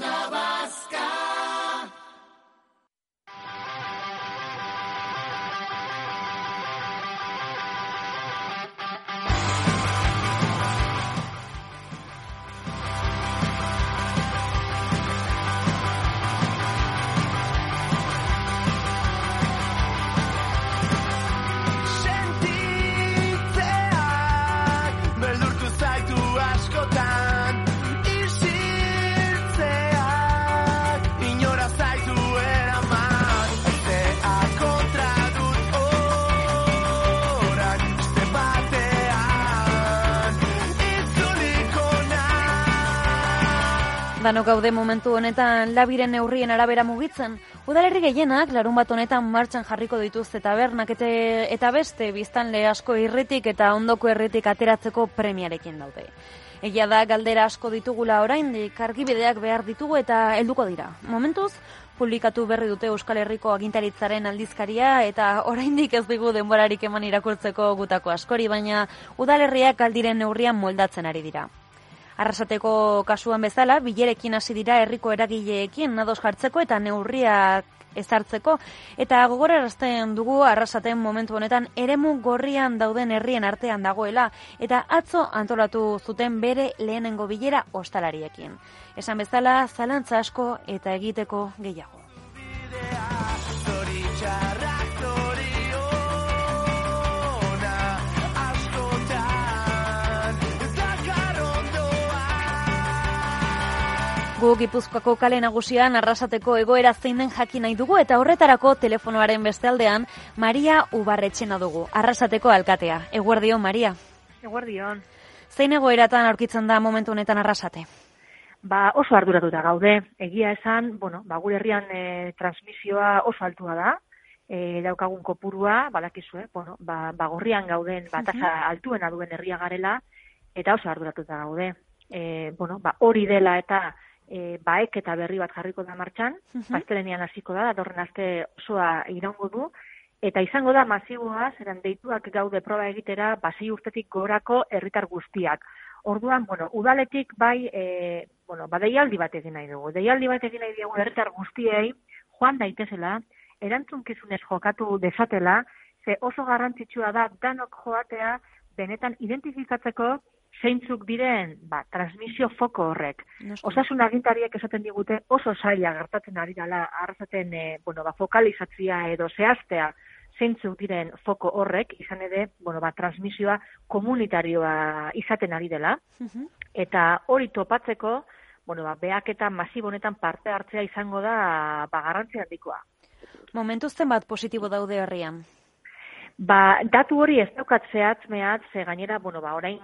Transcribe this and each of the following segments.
Bunda Danok gaude momentu honetan labiren neurrien arabera mugitzen. Udalerri gehienak larun bat honetan martxan jarriko dituzte tabernak eta, eta beste biztanle asko irritik eta ondoko erritik ateratzeko premiarekin daude. Egia da galdera asko ditugula oraindik argibideak behar ditugu eta helduko dira. Momentuz, publikatu berri dute Euskal Herriko agintaritzaren aldizkaria eta oraindik ez digu denborarik eman irakurtzeko gutako askori, baina udalerriak aldiren neurrian moldatzen ari dira. Arrasateko kasuan bezala, bilerekin hasi dira herriko eragileekin nados jartzeko eta neurriak ezartzeko eta gogorarazten dugu arrasaten momentu honetan eremu gorrian dauden herrien artean dagoela eta atzo antolatu zuten bere lehenengo bilera ostalariekin. Esan bezala, zalantza asko eta egiteko gehiago. Gu Gipuzkoako kale nagusian arrasateko egoera zein den jakin nahi dugu eta horretarako telefonoaren bestaldean Maria Ubarretxena dugu, arrasateko alkatea. Eguerdio, Maria. Eguerdion. Zein egoeratan aurkitzen da momentu honetan arrasate? Ba, oso arduratuta gaude. Egia esan, bueno, ba, gure herrian e, transmisioa oso altua da. E, daukagun kopurua, badakizue, bueno, ba, ba gorrian gauden, ba, tasa altuena duen herria garela, eta oso arduratuta gaude. E, bueno, ba, hori dela eta e, baek eta berri bat jarriko da martxan, Mhm. astelenian hasiko da, datorren aste osoa iraungo du, eta izango da masiboa, zeran deituak gaude proba egitera, basi urtetik gorako herritar guztiak. Orduan, bueno, udaletik bai, e, bueno, ba, deialdi bat egin nahi dugu. Deialdi bat egin nahi dugu herritar guztiei, joan daitezela, erantzunkizunez jokatu desatela, ze oso garrantzitsua da danok joatea benetan identifikatzeko zeintzuk diren ba, transmisio foko horrek. Noski. Osasun agintariek esaten digute oso zaila gertatzen ari dela arrasaten e, bueno, ba, fokalizatzia edo zehaztea zeintzuk diren foko horrek, izan ere, bueno, ba, transmisioa komunitarioa izaten ari dela, Mhm. eta hori topatzeko, bueno, ba, behaketa masibo honetan parte hartzea izango da ba, garrantzi handikoa. Momentu zenbat positibo daude herrian. Ba, datu hori ez daukat zehatz mehatz, ze gainera, bueno, ba, orain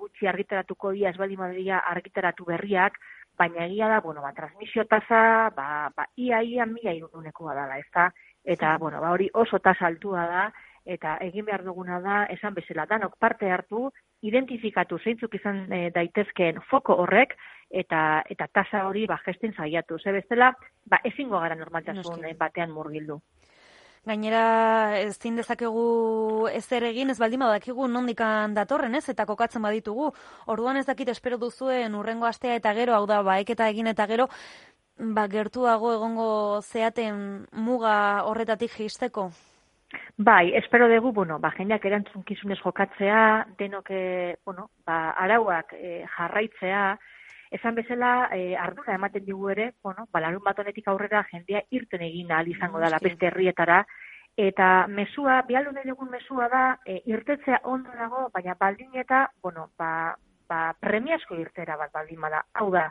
gutxi argitaratuko dia, ez baldin badira argitaratu berriak, baina egia da, bueno, ba, transmisio tasa, ba, ba, ia, ia, mila irunekoa dela, ez da? Eta, bueno, ba, hori oso tasa altua da, eta egin behar duguna da, esan bezala, danok parte hartu, identifikatu zeintzuk izan e, daitezkeen foko horrek, eta eta tasa hori ba gesten saiatu. Ze bestela, ba ezingo gara normaltasun Noski. eh, batean murgildu. Gainera, ezin dezakegu ezer egin, ez baldin badakigu nondikan datorren, ez? Eta kokatzen baditugu. Orduan ez dakit espero duzuen urrengo astea eta gero, hau da, baeketa egin eta gero, ba, gertuago egongo zeaten muga horretatik jisteko. Bai, espero dugu, bueno, ba, jendeak erantzunkizunez jokatzea, denok, eh, bueno, ba, arauak eh, jarraitzea, esan bezala, eh, ardura ematen digu ere, bueno, ba, larun bat honetik aurrera jendea irten egin ahal izango dela beste herrietara, eta mesua, bialdu nahi dugun mesua da, eh, irtetzea ondo dago, baina baldin eta, bueno, ba, ba, premiazko irtera bat baldin bada. Hau da,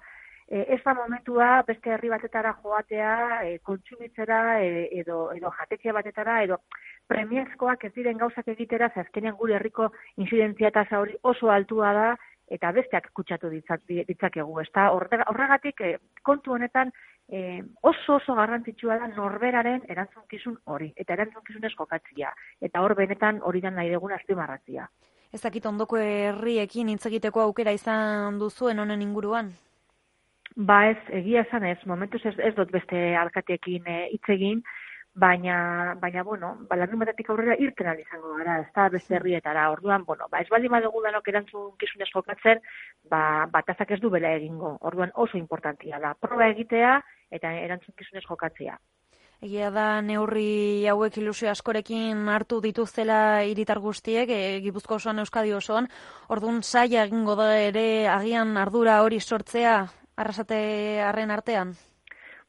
e, ez da momentua beste herri batetara joatea, e, kontsumitzera e, edo, edo jatetxe batetara, edo premiazkoak ez diren gauzak egitera, ze azkenean gure herriko inzidentzia tasa hori oso altua da, eta besteak kutsatu ditzak, ditzakegu. Ez da, horregatik e, kontu honetan e, oso oso garrantzitsua da norberaren erantzunkizun hori, eta erantzunkizunez jokatzia. Eta hor benetan hori da nahi dugun azpimarratzia. Ez dakit ondoko herriekin hitz egiteko aukera izan duzuen honen inguruan. Ba ez, egia esan ez, momentuz ez, ez dut beste alkateekin eh, hitz egin, baina, baina bueno, ba, larun batetik aurrera irten izango gara, ez da beste herrietara, orduan, bueno, ba, ez baldin badugu danok erantzun kizunez jokatzen, ba, batazak ez du bela egingo, orduan oso importantia da, proba egitea eta erantzun kizunez jokatzea. Egia da neurri hauek ilusio askorekin hartu dituztela hiritar guztiek, e, Gipuzko osoan Euskadi osoan, orduan saia egingo da ere agian ardura hori sortzea arrasate harren artean.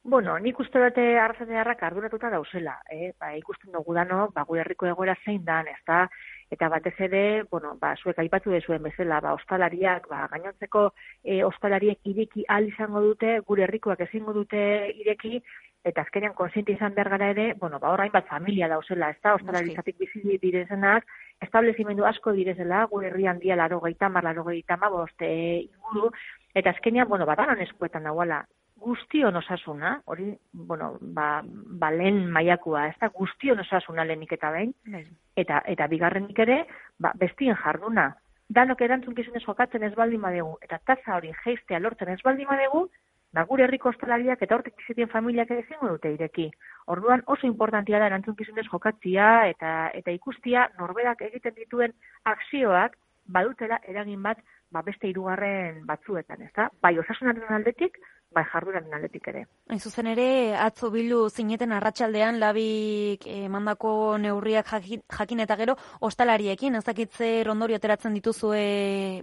Bueno, nik uste dute arrazatearrak arduratuta dauzela, eh? ba, ikusten dugu dano, ba, gure herriko egoera zein dan, ez da, eta batez ere, bueno, ba, zuek aipatu dezuen bezala, ba, ostalariak, ba, gainontzeko e, ostalariek ireki al izango dute, gure herrikoak ezingo dute ireki, eta azkenean konsiente izan behar gara ere, bueno, ba, orain bat familia dauzela, ez da, ostalarizatik bizi direzenak, establezimendu asko direzela, gure herrian dia laro gehi tamar, laro gehi tamar, boste inguru, eta azkenean, bueno, ba, danon eskuetan dagoela, guztion osasuna, hori, bueno, ba, ba lehen maiakua, ez da, guztion osasuna lehenik eta behin, Bai. eta, eta bigarrenik ere, ba, bestien jarduna. Danok erantzun kizunez jokatzen ez baldin badegu, eta taza hori geistea lortzen ez baldin badegu, ba, gure herriko ostalariak eta hortik bizitien familiak ezingo dute ireki. Orduan oso importantia da erantzun kizunez jokatzia eta, eta ikustia norberak egiten dituen akzioak badutela eragin bat ba, beste hirugarren batzuetan, ez da? Bai osasunaren aldetik, bai jardunaren aldetik ere. Hain zuzen ere, atzo bilu zineten arratsaldean labik emandako neurriak jakin, jakin eta gero ostalariekin, ez dakit zer ondorio ateratzen dituzue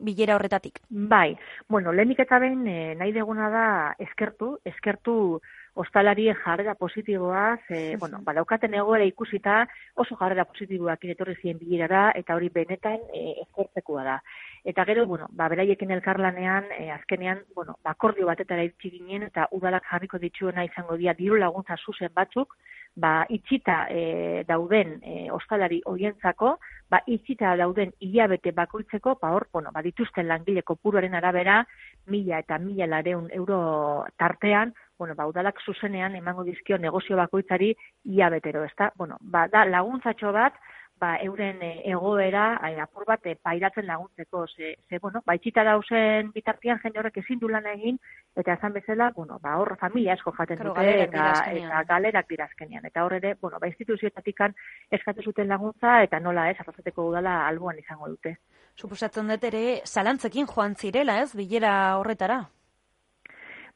bilera horretatik. Bai, bueno, lehenik eta behin eh, nahi deguna da eskertu, eskertu ostalarien jarrera positiboa, ze, bueno, badaukaten egoera ikusita oso jarrera positiboak etorri ziren bilerara eta hori benetan eh, eskertzekoa da. Eta gero, bueno, ba, beraiekin elkarlanean, eh, azkenean, bueno, ba, akordio batetara itxi ginen eta udalak jarriko dituena izango dira diru laguntza zuzen batzuk, ba, itxita eh, dauden eh, ostalari horientzako, ba, itxita dauden hilabete bakoitzeko, ba, hor, bueno, ba, dituzten langile kopuruaren arabera, mila eta mila lareun euro tartean, bueno, ba, udalak zuzenean emango dizkio negozio bakoitzari hilabetero, ezta? Bueno, ba, da laguntzatxo bat, ba, euren e, egoera e, apur bat e, pairatzen laguntzeko, ze, ze bueno, ba, itxita dauzen bitartian jende horrek ezin du lan egin, eta esan bezala, bueno, ba, hor familia asko jaten dute, dira eta, eta galerak dira azkenean. Eta hor ere, bueno, ba, instituzioetatikan eskatu zuten laguntza, eta nola ez, arrazateko udala alboan izango dute. Suposatzen dut ere, zalantzekin joan zirela, ez, bilera horretara.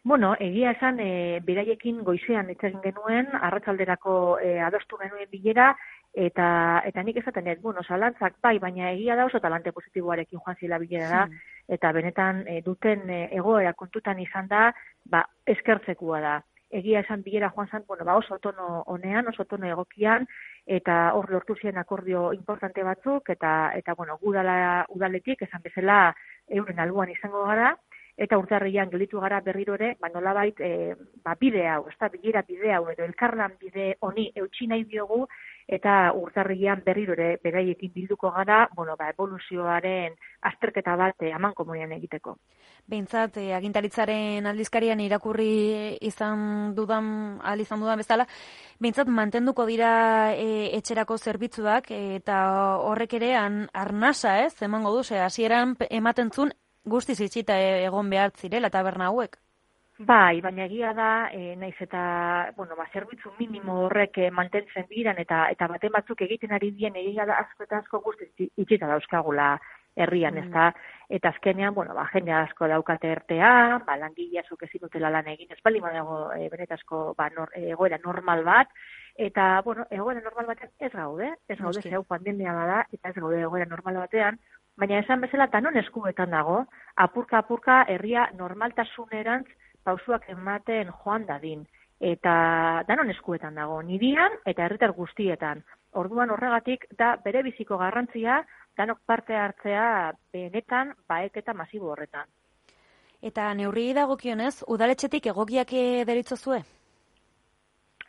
Bueno, egia esan, e, beraiekin goizean hitz egin genuen, arratsalderako e, adostu genuen bilera, eta eta nik esaten dut, bueno, zalantzak bai, baina egia da oso talante positiboarekin joan zila bilera, Hmm. eta benetan e, duten e, egoera kontutan izan da, ba, eskertzekua da. Egia esan bilera joan zen, bueno, ba, oso tono honean, oso tono egokian, eta hor lortu ziren akordio importante batzuk, eta, eta bueno, gudala, udaletik, esan bezala, euren albuan izango gara, eta urtarrian gelditu gara berriro ere, ba nolabait e, ba bide hau, ezta bilera bide hau edo elkarlan bide honi eutsi nahi diogu eta urtarrian berriro ere beraiekin bilduko gara, bueno, ba evoluzioaren azterketa bat e, aman komunian egiteko. Behintzat, eh, agintaritzaren aldizkarian irakurri izan dudan, ahal izan dudan bezala, behintzat mantenduko dira eh, etxerako zerbitzuak eh, eta horrek ere arnasa ez, emango du, ze hasieran ematen zun guztiz itxita eh, egon behar zirela taberna hauek. Bai, baina egia da, e, naiz eta, bueno, ba, zerbitzu minimo horrek e, mantentzen diran eta eta baten batzuk egiten ari dien egia da asko eta asko guztiz itxi- itxita dauzkagula herrian, Mm. ezta? Eta azkenean, bueno, ba, jende asko daukate ertea, ba, langile asko ezin dutela lan egin, ez bali badago e, benetazko ba, nor, egoera normal bat, eta, bueno, egoera normal batean ez gaude, ez gaude, zeu pandemia bada, eta ez gaude egoera normal batean, baina esan bezala tanon eskuetan dago, apurka-apurka herria normaltasunerantz pausuak ematen joan dadin. Eta danon eskuetan dago, nirian eta herritar guztietan. Orduan horregatik da bere biziko garrantzia danok parte hartzea benetan baeketa masibo horretan. Eta neurri dagokionez, udaletxetik egokiak eh, deritzozue?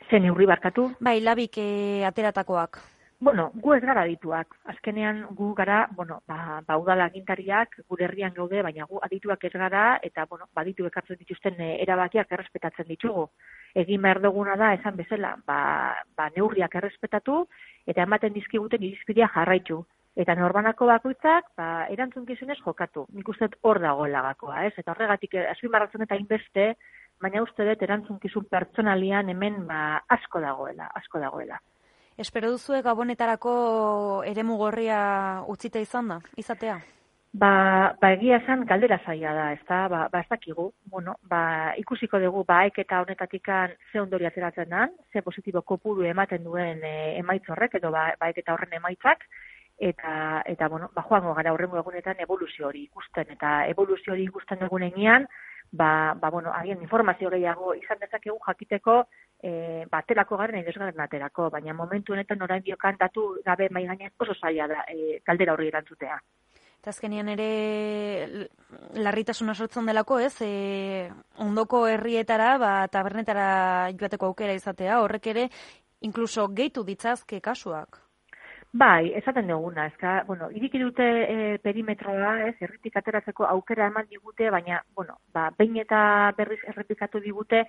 Ze neurri barkatu? Bai, labik eh, ateratakoak. Bueno, gu ez gara dituak. Azkenean gu gara, bueno, ba, ba udala agintariak gure herrian gaude, baina gu adituak ez gara eta bueno, baditu ekartzen dituzten eh, erabakiak errespetatzen ditugu. Egin behar duguna da esan bezala, ba, ba neurriak errespetatu eta ematen dizkiguten irizpidea jarraitu. Eta norbanako bakoitzak, ba, erantzun jokatu. Nik uste hor dagoela gakoa, ez? Eta horregatik, eh, azpimarratzen eta inbeste, baina uste dut erantzunkizun pertsonalian hemen ba, asko dagoela, asko dagoela. Espero duzue gabonetarako eremu gorria utzita izan da, izatea? Ba, ba egia esan galdera zaila da, ez da, ba, ba ez dakigu, bueno, ba, ikusiko dugu baek eta honetatikan ze ondori ateratzen den, ze positibo kopuru ematen duen e, emaitz horrek, edo ba, baek eta horren emaitzak, eta, eta bueno, ba, joango gara horrengo egunetan evoluzio hori ikusten, eta evoluzio hori ikusten egunean, ba, ba, bueno, agian informazio gehiago izan dezakegu jakiteko, e, ba, aterako garen edo ez garen aterako, baina momentu honetan orain biokan datu gabe mai oso zaila da e, galdera horri erantzutea. Eta azkenean ere larritasuna sortzen delako, ez? E, ondoko herrietara, ba, tabernetara joateko aukera izatea, horrek ere, inkluso gehitu ditzazke kasuak. Bai, esaten duguna, ezka, bueno, iriki dute e, perimetroa, ez, erritik ateratzeko aukera eman digute, baina, bueno, ba, behin eta berriz errepikatu digute,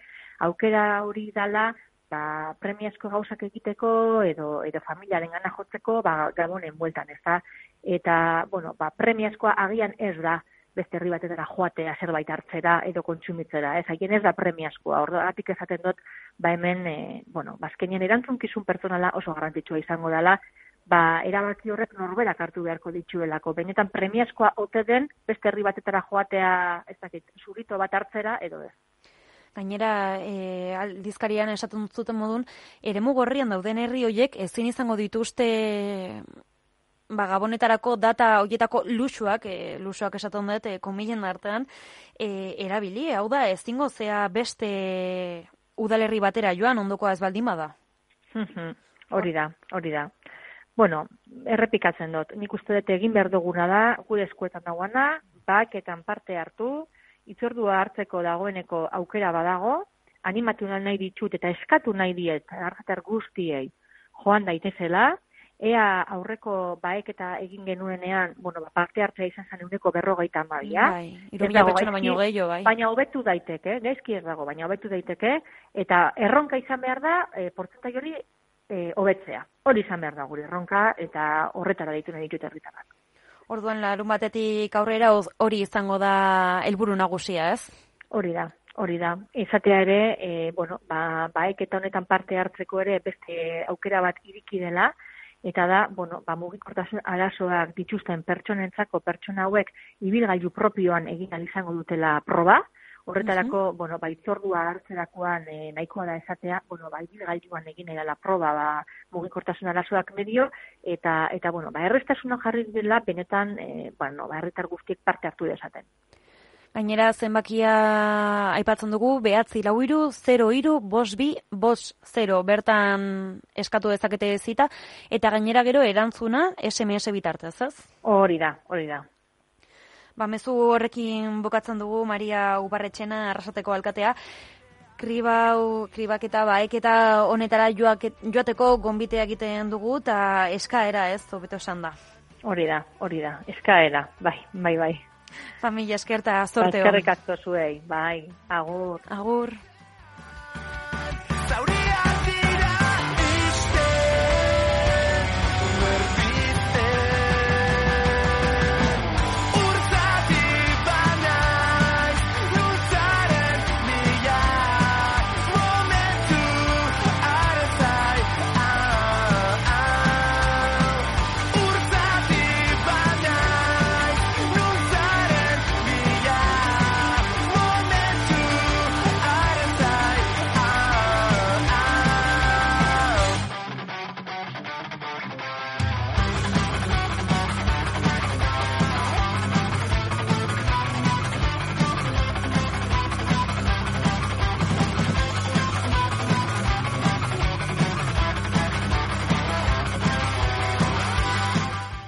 aukera hori dala, ba, premiazko gauzak egiteko, edo, edo familiaren gana jotzeko, ba, gabonen bueltan, ez da, eta, bueno, ba, premiazkoa agian ez da, beste herri batetara joatea zerbait hartzera edo kontsumitzera, ez, haien ez da premiazkoa, horregatik esaten dut, ba hemen, e, bueno, bazkenien erantzunkizun pertsonala oso garrantzitsua izango dela, ba, erabaki horrek norberak hartu beharko dituelako. Benetan premiazkoa ote den beste herri batetara joatea, ez dakit, zurito bat hartzera edo ez. Gainera, e, aldizkarian esaten zuten modun, eremu gorrian dauden herri hoiek ezin izango dituzte ba, gabonetarako data hoietako luxuak, e, luxuak esaten dut, e, komilen artean, e, erabili, hau da, ezingo zea beste udalerri batera joan ondokoa ez baldin bada. Hori da, hori da. Bueno, errepikatzen dut, nik uste dut egin behar duguna da, gure eskuetan dagoena, baketan parte hartu, itzordua hartzeko dagoeneko aukera badago, animatu nahi ditut eta eskatu nahi diet, argatar guztiei, joan daitezela, ea aurreko baek eta egin genuenean, bueno, ba, parte hartzea izan zen euneko berrogeita amabia, Bai, irumila pertsona baino gehiago, bai. baina hobetu daiteke, gaizki ez dago, baina hobetu daiteke, eta erronka izan behar da, e, portzentai hori e, hobetzea. Hori izan behar da gure erronka, eta horretara deitu nahi ditut herritarrak. Orduan larun batetik aurrera hori izango da helburu nagusia, ez? Hori da, hori da. Izatea ere, e, bueno, ba, baek eta honetan parte hartzeko ere beste aukera bat iriki dela, eta da, bueno, ba, mugikortasun arazoak dituzten pertsonentzako pertsona hauek ibilgailu propioan egin izango dutela proba, Horretarako, bueno, ba, itzordua hartzerakoan e, nahikoa da esatea, bueno, ba, ibilgailuan egin edala proba, ba, mugikortasun arazoak medio, eta, eta bueno, ba, erreztasuna jarri dela, benetan, e, bueno, ba, herritar guztiek parte hartu dezaten. Gainera zenbakia aipatzen dugu, behatzi lau iru, 0 iru, bos bi, bos 0, bertan eskatu dezakete zita, eta gainera gero erantzuna SMS bitartez, ez? Hori da, hori da. Ba, mezu horrekin bukatzen dugu Maria Ubarretxena arrasateko alkatea, kribau, kribaketa, baeketa honetara joateko gonbitea egiten dugu, eta eskaera ez, hobeto esan da. Hori da, hori da. Eskaera, bai, bai, bai. Familia eskerta, Ba, zorte hon. Eskerrik asko zuei, bai, agur. Agur.